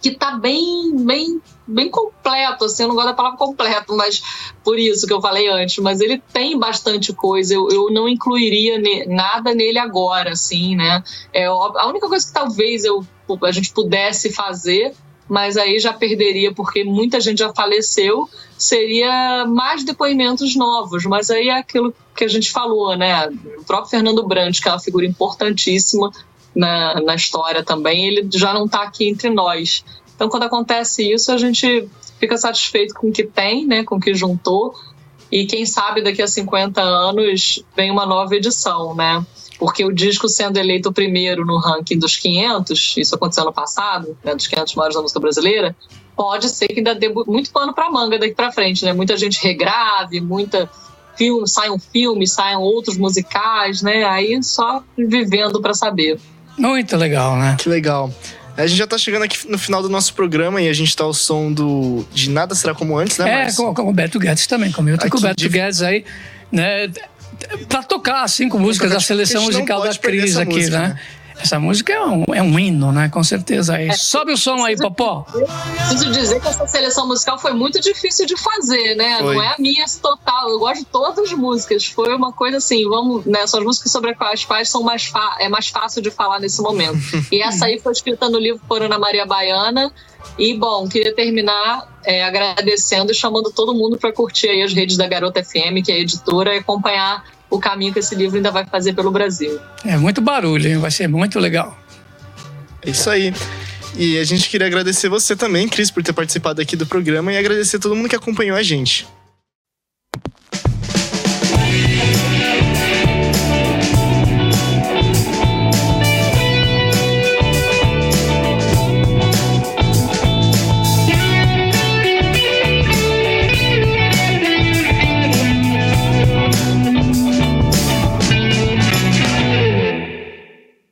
que está bem, bem, bem completo, assim, eu não gosto da palavra completo, mas por isso que eu falei antes, mas ele tem bastante coisa, eu, eu não incluiria ne, nada nele agora, assim, né? É, a única coisa que talvez eu, a gente pudesse fazer mas aí já perderia porque muita gente já faleceu, seria mais depoimentos novos, mas aí é aquilo que a gente falou, né? O próprio Fernando Brandt, que é uma figura importantíssima, na, na história também, ele já não está aqui entre nós. Então, quando acontece isso, a gente fica satisfeito com o que tem, né, com o que juntou, e quem sabe daqui a 50 anos vem uma nova edição, né? Porque o disco sendo eleito o primeiro no ranking dos 500, isso aconteceu no passado, né, dos 500 maiores da música brasileira, pode ser que ainda dê muito pano para manga daqui para frente, né? Muita gente regrave, muita filme, sai um filme, saiam outros musicais, né? Aí só vivendo para saber. Muito legal, né? Que legal. A gente já tá chegando aqui no final do nosso programa e a gente tá ao som do de Nada Será Como Antes, né, É, com, com o Beto Guedes também, com o Beto de... Guedes aí, né? Pra tocar, assim, com músicas da seleção musical da Cris aqui, música, né? né? Essa música é um, é um hino, né? Com certeza. Aí. É, Sobe o som aí, Popó. Preciso dizer que essa seleção musical foi muito difícil de fazer, né? Foi. Não é a minha total. Eu gosto de todas as músicas. Foi uma coisa assim, vamos, né? São as músicas sobre as quais são mais é mais fácil de falar nesse momento. [LAUGHS] e essa aí foi escrita no livro por Ana Maria Baiana. E, bom, queria terminar é, agradecendo e chamando todo mundo para curtir aí as redes da Garota FM, que é a editora, e acompanhar o caminho que esse livro ainda vai fazer pelo Brasil. É muito barulho, hein? vai ser muito legal. É isso aí. E a gente queria agradecer você também, Cris, por ter participado aqui do programa e agradecer todo mundo que acompanhou a gente.